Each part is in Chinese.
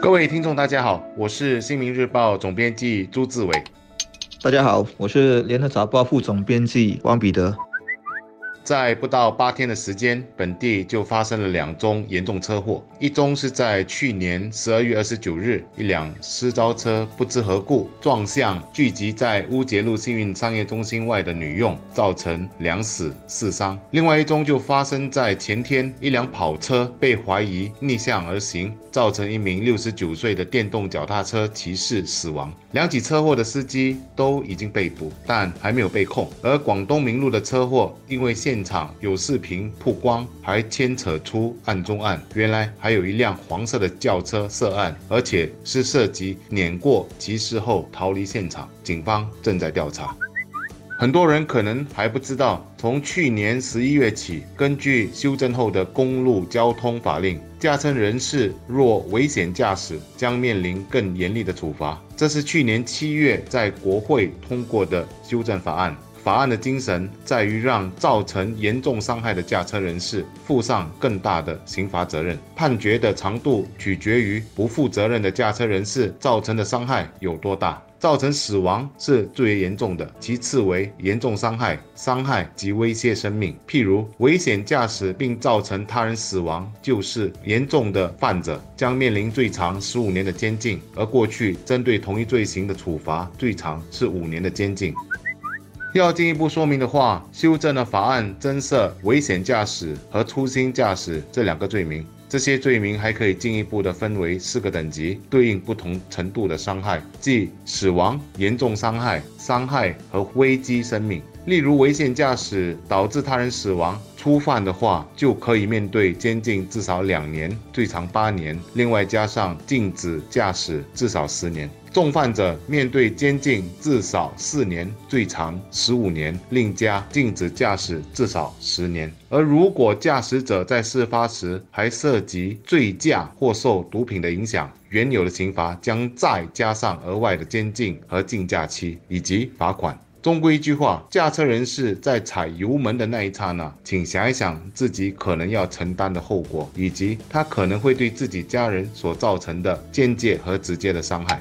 各位听众，大家好，我是新民日报总编辑朱志伟。大家好，我是联合早报副总编辑汪彼得。在不到八天的时间，本地就发生了两宗严重车祸。一宗是在去年十二月二十九日，一辆私招车不知何故撞向聚集在乌节路幸运商业中心外的女佣，造成两死四伤。另外一宗就发生在前天，一辆跑车被怀疑逆向而行，造成一名六十九岁的电动脚踏车骑士死亡。两起车祸的司机都已经被捕，但还没有被控。而广东明路的车祸，因为现现场有视频曝光，还牵扯出案中案。原来还有一辆黄色的轿车涉案，而且是涉及碾过骑士后逃离现场。警方正在调查。很多人可能还不知道，从去年十一月起，根据修正后的公路交通法令，驾车人士若危险驾驶，将面临更严厉的处罚。这是去年七月在国会通过的修正法案。法案的精神在于让造成严重伤害的驾车人士负上更大的刑罚责任。判决的长度取决于不负责任的驾车人士造成的伤害有多大。造成死亡是最为严重的，其次为严重伤害、伤害及威胁生命。譬如危险驾驶并造成他人死亡，就是严重的犯者，将面临最长十五年的监禁。而过去针对同一罪行的处罚，最长是五年的监禁。要进一步说明的话，修正了法案增设危险驾驶和粗心驾驶这两个罪名。这些罪名还可以进一步的分为四个等级，对应不同程度的伤害，即死亡、严重伤害、伤害和危机生命。例如，危险驾驶导致他人死亡，初犯的话就可以面对监禁至少两年，最长八年，另外加上禁止驾驶至少十年。重犯者面对监禁至少四年，最长十五年，另加禁止驾驶至少十年。而如果驾驶者在事发时还涉及醉驾或受毒品的影响，原有的刑罚将再加上额外的监禁和禁驾期以及罚款。终归一句话，驾车人士在踩油门的那一刹那，请想一想自己可能要承担的后果，以及他可能会对自己家人所造成的间接和直接的伤害。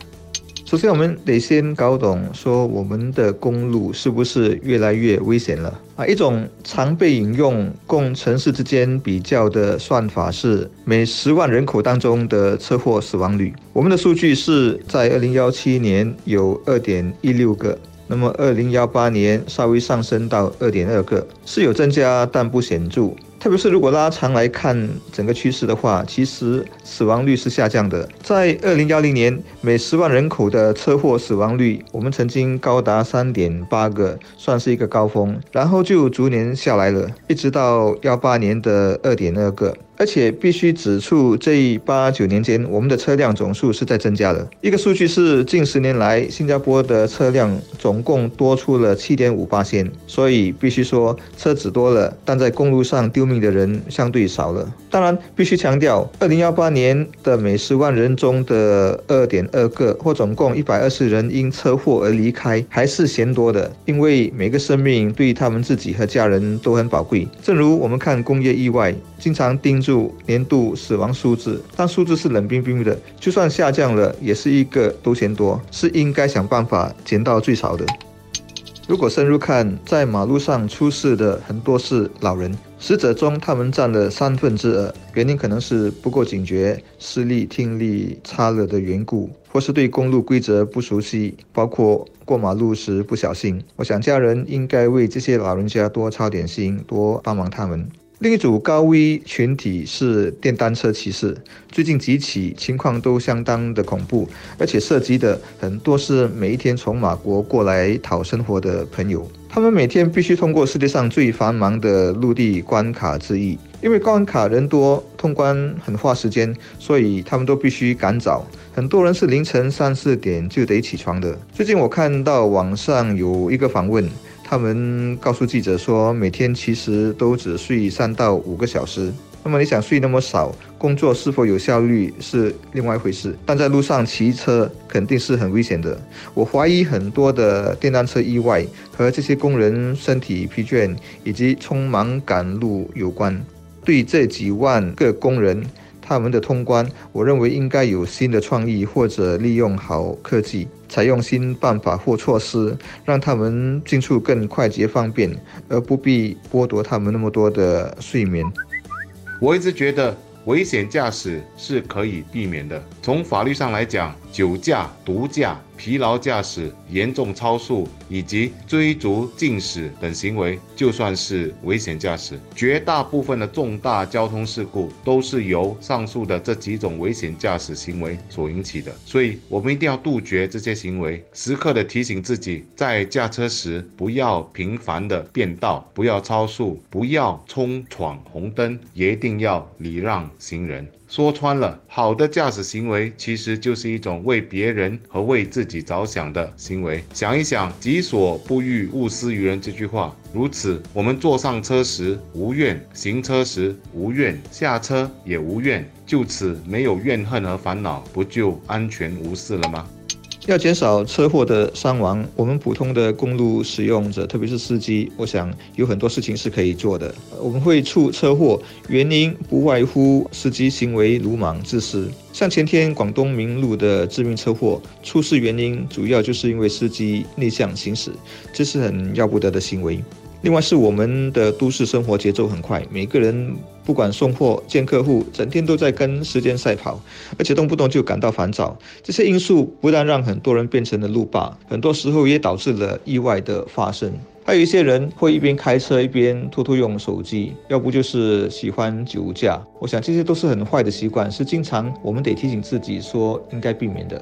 首先，我们得先搞懂，说我们的公路是不是越来越危险了啊？一种常被引用供城市之间比较的算法是每十万人口当中的车祸死亡率。我们的数据是在二零幺七年有二点一六个。那么，二零幺八年稍微上升到二点二个，是有增加，但不显著。特别是如果拉长来看整个趋势的话，其实死亡率是下降的。在二零幺零年，每十万人口的车祸死亡率，我们曾经高达三点八个，算是一个高峰，然后就逐年下来了，一直到幺八年的二点二个。而且必须指出，这八九年间，我们的车辆总数是在增加的。一个数据是，近十年来，新加坡的车辆总共多出了七点五八千。所以必须说，车子多了，但在公路上丢命的人相对少了。当然，必须强调，二零幺八年的每十万人中的二点二个，或总共一百二十人因车祸而离开，还是嫌多的。因为每个生命对他们自己和家人都很宝贵。正如我们看工业意外，经常盯。年度死亡数字，但数字是冷冰冰的，就算下降了，也是一个都嫌多，是应该想办法减到最少的。如果深入看，在马路上出事的很多是老人，死者中他们占了三分之二，原因可能是不够警觉、视力、听力差了的缘故，或是对公路规则不熟悉，包括过马路时不小心。我想家人应该为这些老人家多操点心，多帮忙他们。另一组高危群体是电单车骑士，最近几起情况都相当的恐怖，而且涉及的很多是每一天从马国过来讨生活的朋友。他们每天必须通过世界上最繁忙的陆地关卡之一，因为关卡人多，通关很花时间，所以他们都必须赶早。很多人是凌晨三四点就得起床的。最近我看到网上有一个访问。他们告诉记者说，每天其实都只睡三到五个小时。那么你想睡那么少，工作是否有效率是另外一回事。但在路上骑车肯定是很危险的。我怀疑很多的电单车意外和这些工人身体疲倦以及匆忙赶路有关。对这几万个工人。他们的通关，我认为应该有新的创意，或者利用好科技，采用新办法或措施，让他们进出更快捷方便，而不必剥夺他们那么多的睡眠。我一直觉得。危险驾驶是可以避免的。从法律上来讲，酒驾、毒驾。疲劳驾驶、严重超速以及追逐竞驶等行为，就算是危险驾驶。绝大部分的重大交通事故都是由上述的这几种危险驾驶行为所引起的。所以，我们一定要杜绝这些行为，时刻的提醒自己，在驾车时不要频繁的变道，不要超速，不要冲闯红灯，也一定要礼让行人。说穿了，好的驾驶行为其实就是一种为别人和为自己着想的行为。想一想“己所不欲，勿施于人”这句话，如此，我们坐上车时无怨，行车时无怨，下车也无怨，就此没有怨恨和烦恼，不就安全无事了吗？要减少车祸的伤亡，我们普通的公路使用者，特别是司机，我想有很多事情是可以做的。我们会出车祸，原因不外乎司机行为鲁莽自私。像前天广东明路的致命车祸，出事原因主要就是因为司机逆向行驶，这是很要不得的行为。另外是我们的都市生活节奏很快，每个人不管送货、见客户，整天都在跟时间赛跑，而且动不动就感到烦躁。这些因素不但让很多人变成了路霸，很多时候也导致了意外的发生。还有一些人会一边开车一边偷偷用手机，要不就是喜欢酒驾。我想这些都是很坏的习惯，是经常我们得提醒自己说应该避免的。